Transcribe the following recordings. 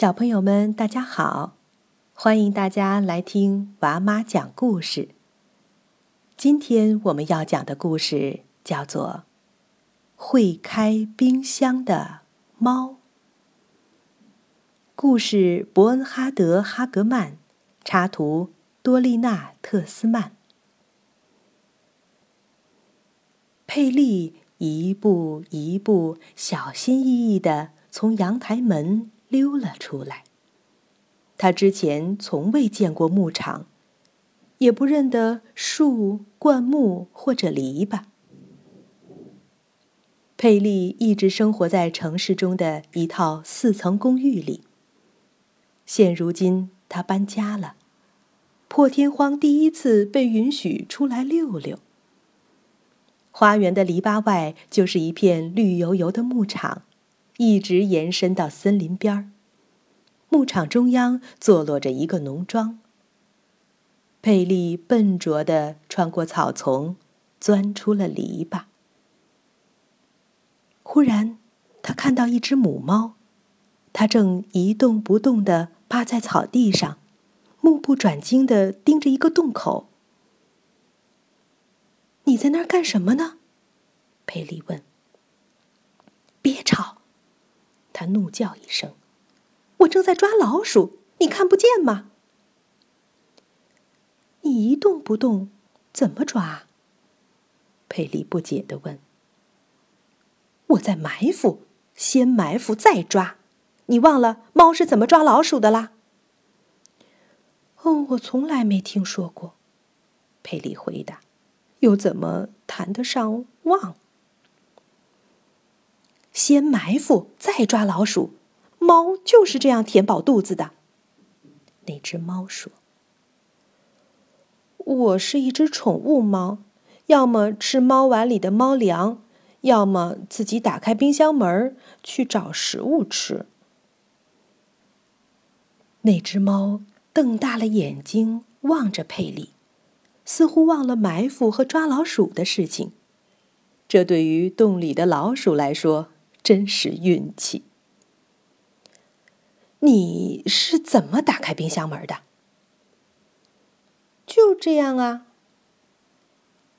小朋友们，大家好！欢迎大家来听娃妈讲故事。今天我们要讲的故事叫做《会开冰箱的猫》。故事伯恩哈德·哈格曼，插图多丽娜·特斯曼。佩利一步一步小心翼翼地从阳台门。溜了出来。他之前从未见过牧场，也不认得树、灌木或者篱笆。佩利一直生活在城市中的一套四层公寓里。现如今他搬家了，破天荒第一次被允许出来溜溜。花园的篱笆外就是一片绿油油的牧场。一直延伸到森林边儿。牧场中央坐落着一个农庄。佩利笨拙地穿过草丛，钻出了篱笆。忽然，他看到一只母猫，它正一动不动地趴在草地上，目不转睛地盯着一个洞口。“你在那儿干什么呢？”佩利问。“别吵！”他怒叫一声：“我正在抓老鼠，你看不见吗？”你一动不动，怎么抓？佩里不解的问。“我在埋伏，先埋伏再抓。你忘了猫是怎么抓老鼠的啦？”“哦，我从来没听说过。”佩里回答，“又怎么谈得上忘？”先埋伏，再抓老鼠。猫就是这样填饱肚子的。那只猫说：“我是一只宠物猫，要么吃猫碗里的猫粮，要么自己打开冰箱门去找食物吃。”那只猫瞪大了眼睛望着佩里，似乎忘了埋伏和抓老鼠的事情。这对于洞里的老鼠来说。真是运气！你是怎么打开冰箱门的？就这样啊。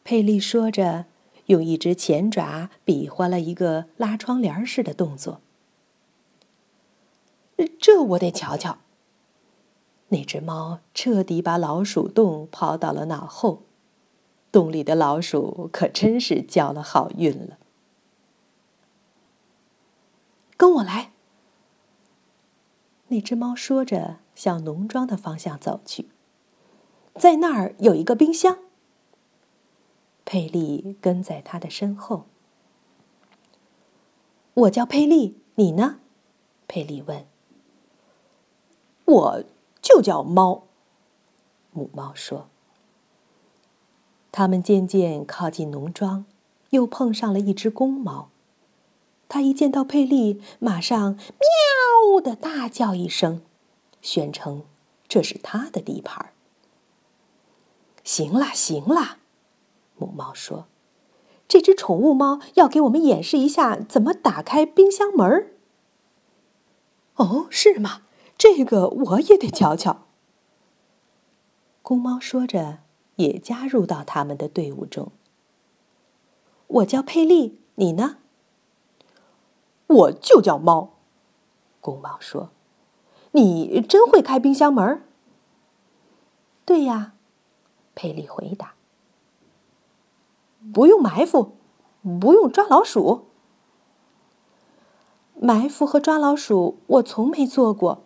佩利说着，用一只前爪比划了一个拉窗帘似的动作。这我得瞧瞧。那只猫彻底把老鼠洞抛到了脑后，洞里的老鼠可真是交了好运了。跟我来。那只猫说着，向农庄的方向走去。在那儿有一个冰箱。佩利跟在他的身后。我叫佩利，你呢？佩利问。我就叫猫。母猫说。他们渐渐靠近农庄，又碰上了一只公猫。他一见到佩利，马上“喵”的大叫一声，宣称这是他的地盘。行了，行了，母猫说：“这只宠物猫要给我们演示一下怎么打开冰箱门儿。”哦，是吗？这个我也得瞧瞧。公猫说着，也加入到他们的队伍中。我叫佩利，你呢？我就叫猫，公猫说：“你真会开冰箱门？”“对呀。”佩利回答。“不用埋伏，不用抓老鼠。”“埋伏和抓老鼠我从没做过。”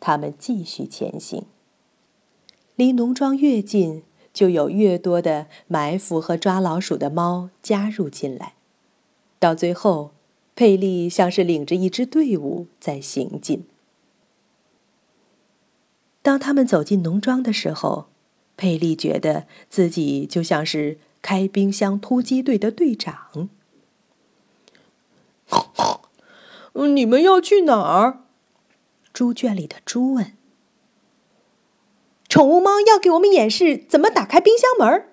他们继续前行。离农庄越近，就有越多的埋伏和抓老鼠的猫加入进来，到最后。佩利像是领着一支队伍在行进。当他们走进农庄的时候，佩利觉得自己就像是开冰箱突击队的队长。你们要去哪儿？猪圈里的猪问。宠物猫要给我们演示怎么打开冰箱门。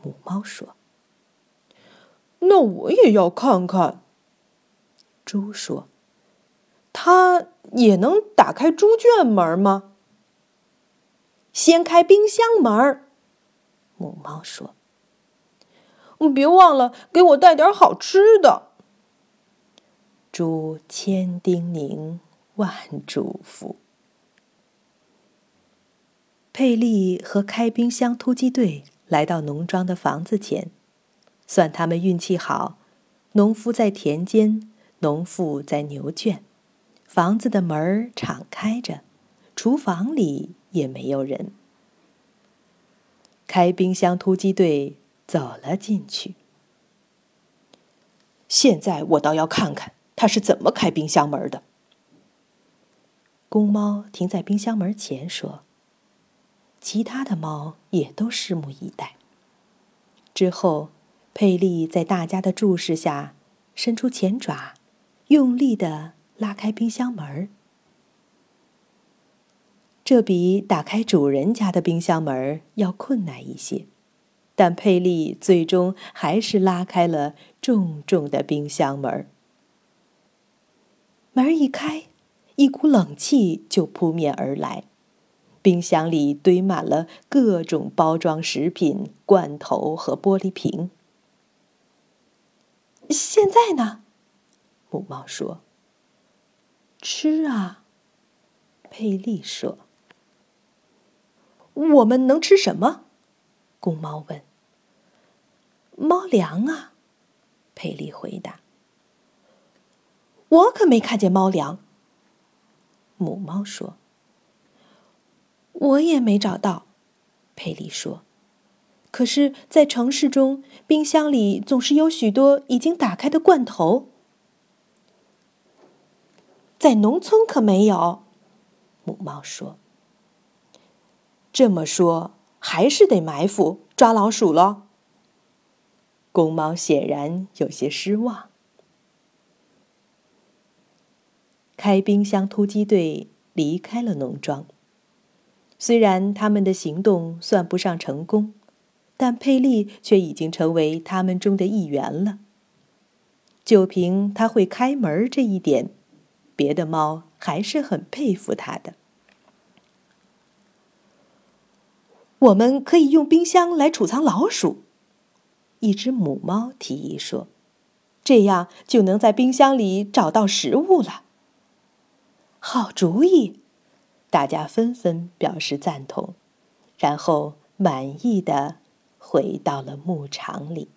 母猫说：“那我也要看看。”猪说：“它也能打开猪圈门吗？先开冰箱门。母猫说：“别忘了给我带点好吃的。”猪千叮咛万嘱咐。佩利和开冰箱突击队来到农庄的房子前，算他们运气好。农夫在田间，农妇在牛圈，房子的门儿敞开着，厨房里也没有人。开冰箱突击队走了进去。现在我倒要看看他是怎么开冰箱门的。公猫停在冰箱门前说。其他的猫也都拭目以待。之后，佩利在大家的注视下，伸出前爪，用力的拉开冰箱门儿这比打开主人家的冰箱门要困难一些，但佩利最终还是拉开了重重的冰箱门门一开，一股冷气就扑面而来。冰箱里堆满了各种包装食品、罐头和玻璃瓶。现在呢？母猫说：“吃啊。”佩利说：“我们能吃什么？”公猫问。“猫粮啊。”佩利回答。“我可没看见猫粮。”母猫说。我也没找到，佩利说。可是，在城市中，冰箱里总是有许多已经打开的罐头。在农村可没有，母猫说。这么说，还是得埋伏抓老鼠喽。公猫显然有些失望。开冰箱突击队离开了农庄。虽然他们的行动算不上成功，但佩利却已经成为他们中的一员了。就凭他会开门这一点，别的猫还是很佩服它的。我们可以用冰箱来储藏老鼠，一只母猫提议说：“这样就能在冰箱里找到食物了。”好主意。大家纷纷表示赞同，然后满意的回到了牧场里。